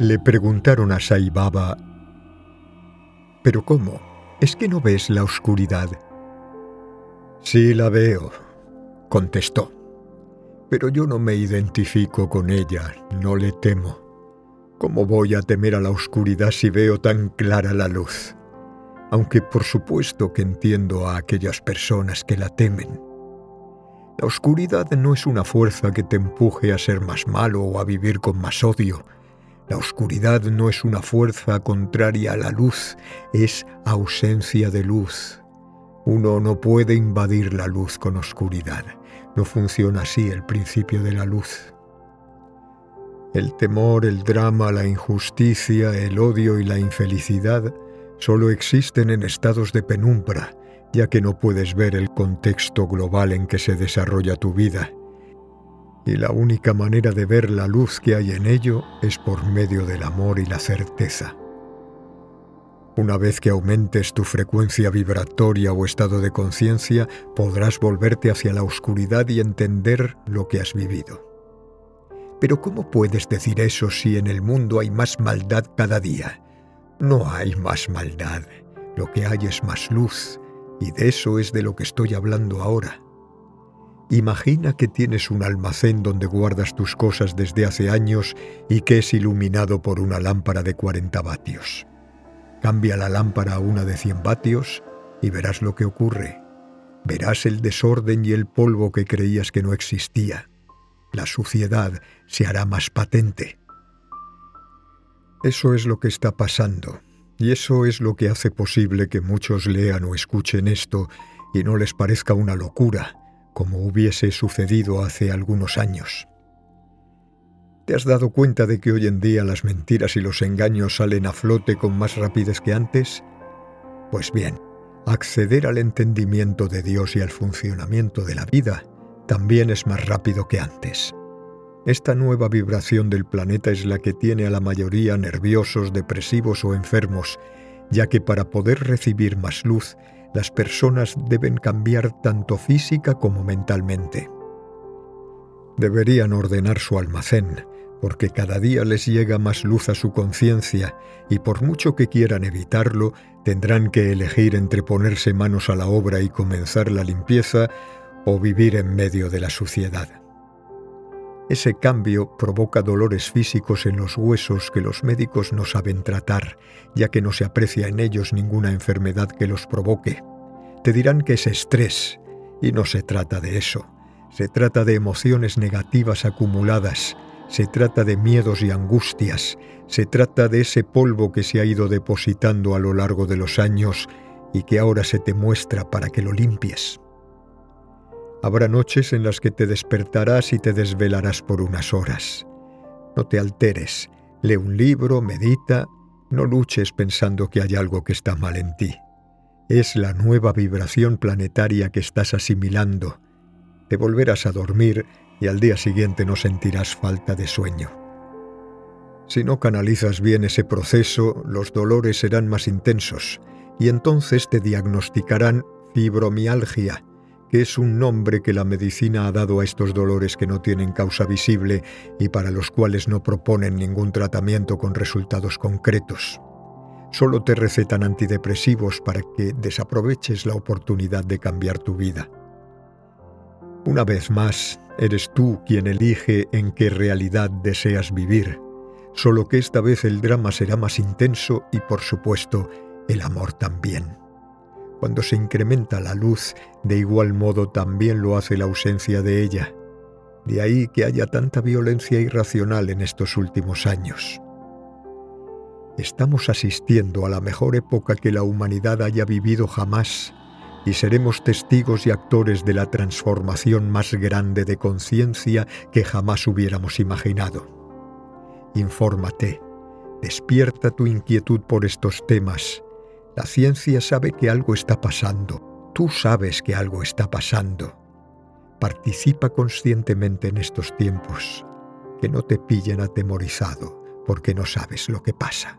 Le preguntaron a Sai Baba, ¿pero cómo? ¿Es que no ves la oscuridad? Sí la veo, contestó, pero yo no me identifico con ella, no le temo. ¿Cómo voy a temer a la oscuridad si veo tan clara la luz? Aunque por supuesto que entiendo a aquellas personas que la temen. La oscuridad no es una fuerza que te empuje a ser más malo o a vivir con más odio, la oscuridad no es una fuerza contraria a la luz, es ausencia de luz. Uno no puede invadir la luz con oscuridad. No funciona así el principio de la luz. El temor, el drama, la injusticia, el odio y la infelicidad solo existen en estados de penumbra, ya que no puedes ver el contexto global en que se desarrolla tu vida y la única manera de ver la luz que hay en ello es por medio del amor y la certeza. Una vez que aumentes tu frecuencia vibratoria o estado de conciencia, podrás volverte hacia la oscuridad y entender lo que has vivido. Pero ¿cómo puedes decir eso si en el mundo hay más maldad cada día? No hay más maldad, lo que hay es más luz, y de eso es de lo que estoy hablando ahora. Imagina que tienes un almacén donde guardas tus cosas desde hace años y que es iluminado por una lámpara de 40 vatios. Cambia la lámpara a una de 100 vatios y verás lo que ocurre. Verás el desorden y el polvo que creías que no existía. La suciedad se hará más patente. Eso es lo que está pasando, y eso es lo que hace posible que muchos lean o escuchen esto y no les parezca una locura como hubiese sucedido hace algunos años. ¿Te has dado cuenta de que hoy en día las mentiras y los engaños salen a flote con más rapidez que antes? Pues bien, acceder al entendimiento de Dios y al funcionamiento de la vida también es más rápido que antes. Esta nueva vibración del planeta es la que tiene a la mayoría nerviosos, depresivos o enfermos, ya que para poder recibir más luz las personas deben cambiar tanto física como mentalmente. Deberían ordenar su almacén, porque cada día les llega más luz a su conciencia y por mucho que quieran evitarlo, tendrán que elegir entre ponerse manos a la obra y comenzar la limpieza o vivir en medio de la suciedad. Ese cambio provoca dolores físicos en los huesos que los médicos no saben tratar, ya que no se aprecia en ellos ninguna enfermedad que los provoque. Te dirán que es estrés, y no se trata de eso. Se trata de emociones negativas acumuladas, se trata de miedos y angustias, se trata de ese polvo que se ha ido depositando a lo largo de los años y que ahora se te muestra para que lo limpies. Habrá noches en las que te despertarás y te desvelarás por unas horas. No te alteres, lee un libro, medita, no luches pensando que hay algo que está mal en ti. Es la nueva vibración planetaria que estás asimilando. Te volverás a dormir y al día siguiente no sentirás falta de sueño. Si no canalizas bien ese proceso, los dolores serán más intensos y entonces te diagnosticarán fibromialgia, que es un nombre que la medicina ha dado a estos dolores que no tienen causa visible y para los cuales no proponen ningún tratamiento con resultados concretos. Solo te recetan antidepresivos para que desaproveches la oportunidad de cambiar tu vida. Una vez más, eres tú quien elige en qué realidad deseas vivir, solo que esta vez el drama será más intenso y por supuesto el amor también. Cuando se incrementa la luz, de igual modo también lo hace la ausencia de ella. De ahí que haya tanta violencia irracional en estos últimos años. Estamos asistiendo a la mejor época que la humanidad haya vivido jamás y seremos testigos y actores de la transformación más grande de conciencia que jamás hubiéramos imaginado. Infórmate, despierta tu inquietud por estos temas. La ciencia sabe que algo está pasando, tú sabes que algo está pasando. Participa conscientemente en estos tiempos, que no te pillen atemorizado porque no sabes lo que pasa.